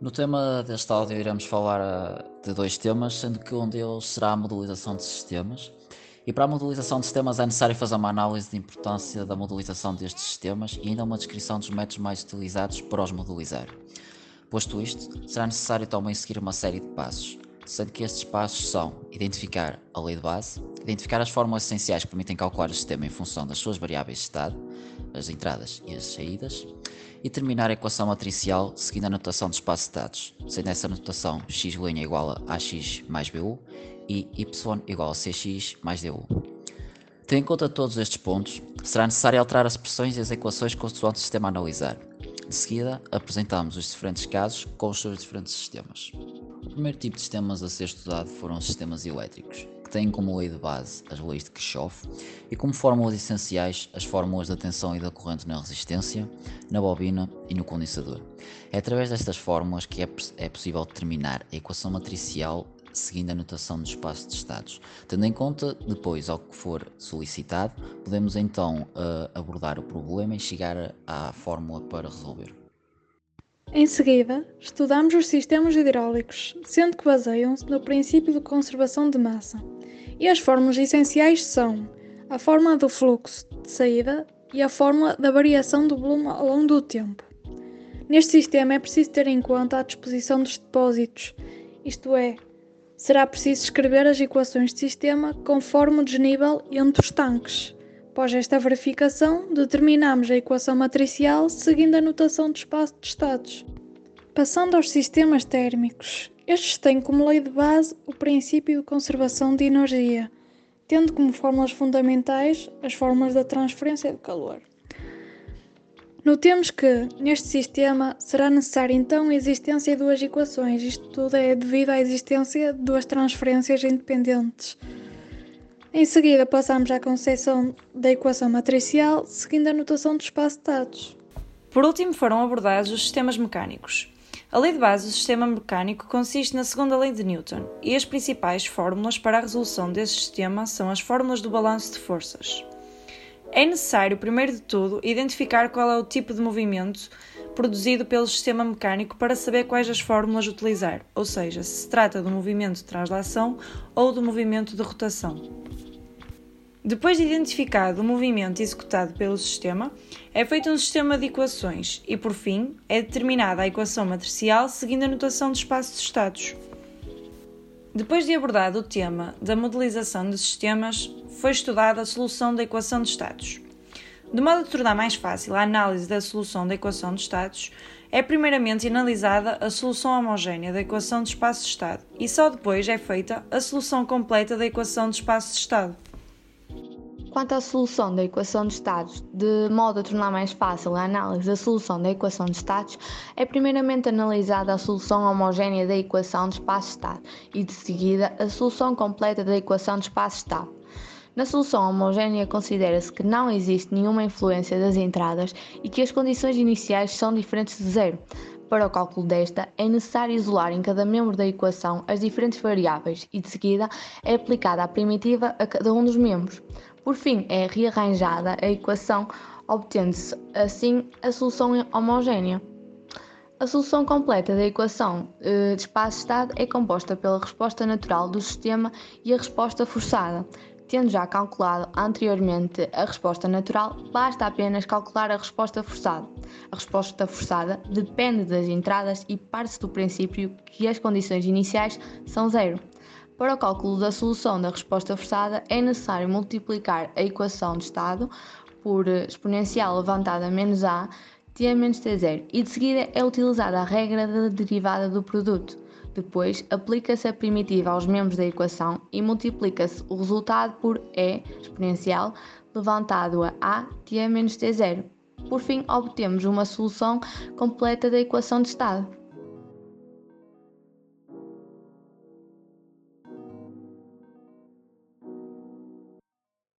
No tema deste áudio iremos falar eh, de dois temas, sendo que um deles será a modelização de sistemas. E para a modelização de sistemas é necessário fazer uma análise da importância da modelização destes sistemas e ainda uma descrição dos métodos mais utilizados para os modelizar. Posto isto, será necessário também seguir uma série de passos, sendo que estes passos são identificar a lei de base, identificar as fórmulas essenciais que permitem calcular o sistema em função das suas variáveis de estado, as entradas e as saídas, e terminar a equação matricial seguindo a notação do espaço de dados, sendo essa notação x' igual a ax mais bu e y igual a cx mais du. Tendo em conta todos estes pontos, será necessário alterar as expressões e as equações consoante o sistema a analisar. De seguida, apresentamos os diferentes casos com os seus diferentes sistemas. O primeiro tipo de sistemas a ser estudado foram os sistemas elétricos, que têm como lei de base as leis de Kirchhoff e como fórmulas essenciais as fórmulas da tensão e da corrente na resistência, na bobina e no condensador. É através destas fórmulas que é, é possível determinar a equação matricial seguindo a notação do espaço de estados. Tendo em conta depois ao que for solicitado, podemos então uh, abordar o problema e chegar à fórmula para resolver. Em seguida, estudamos os sistemas hidráulicos, sendo que baseiam-se no princípio de conservação de massa. E as fórmulas essenciais são a fórmula do fluxo de saída e a fórmula da variação do volume ao longo do tempo. Neste sistema é preciso ter em conta a disposição dos depósitos, isto é, será preciso escrever as equações de sistema conforme o desnível entre os tanques. Após esta verificação, determinamos a equação matricial seguindo a notação do espaço de estados. Passando aos sistemas térmicos, estes têm como lei de base o princípio de conservação de energia, tendo como fórmulas fundamentais as fórmulas da transferência de calor. Notemos que, neste sistema, será necessária então a existência de duas equações, isto tudo é devido à existência de duas transferências independentes. Em seguida, passamos à concepção da equação matricial, seguindo a notação do espaço de dados. Por último, foram abordados os sistemas mecânicos. A lei de base do sistema mecânico consiste na segunda lei de Newton, e as principais fórmulas para a resolução desse sistema são as fórmulas do balanço de forças. É necessário, primeiro de tudo, identificar qual é o tipo de movimento produzido pelo sistema mecânico para saber quais as fórmulas utilizar, ou seja, se se trata do movimento de translação ou do movimento de rotação. Depois de identificado o movimento executado pelo sistema, é feito um sistema de equações e, por fim, é determinada a equação matricial seguindo a notação de espaço de estados. Depois de abordado o tema da modelização de sistemas, foi estudada a solução da equação de estados. De modo a tornar mais fácil a análise da solução da equação de estados, é primeiramente analisada a solução homogénea da equação de espaço-estado e só depois é feita a solução completa da equação de espaço-estado. Quanto à solução da equação de estados, de modo a tornar mais fácil a análise da solução da equação de estados, é primeiramente analisada a solução homogénea da equação de espaço-estado e, de seguida, a solução completa da equação de espaço-estado. Na solução homogénea, considera-se que não existe nenhuma influência das entradas e que as condições iniciais são diferentes de zero. Para o cálculo desta, é necessário isolar em cada membro da equação as diferentes variáveis e, de seguida, é aplicada a primitiva a cada um dos membros. Por fim, é rearranjada a equação, obtendo-se assim a solução homogénea. A solução completa da equação eh, de espaço-estado é composta pela resposta natural do sistema e a resposta forçada. Tendo já calculado anteriormente a resposta natural, basta apenas calcular a resposta forçada. A resposta forçada depende das entradas e parte-se do princípio que as condições iniciais são zero. Para o cálculo da solução da resposta forçada, é necessário multiplicar a equação de estado por exponencial levantada menos a t menos t0 e de seguida é utilizada a regra da derivada do produto. Depois, aplica-se a primitiva aos membros da equação e multiplica-se o resultado por e exponencial levantado a a t menos t0. Por fim, obtemos uma solução completa da equação de estado.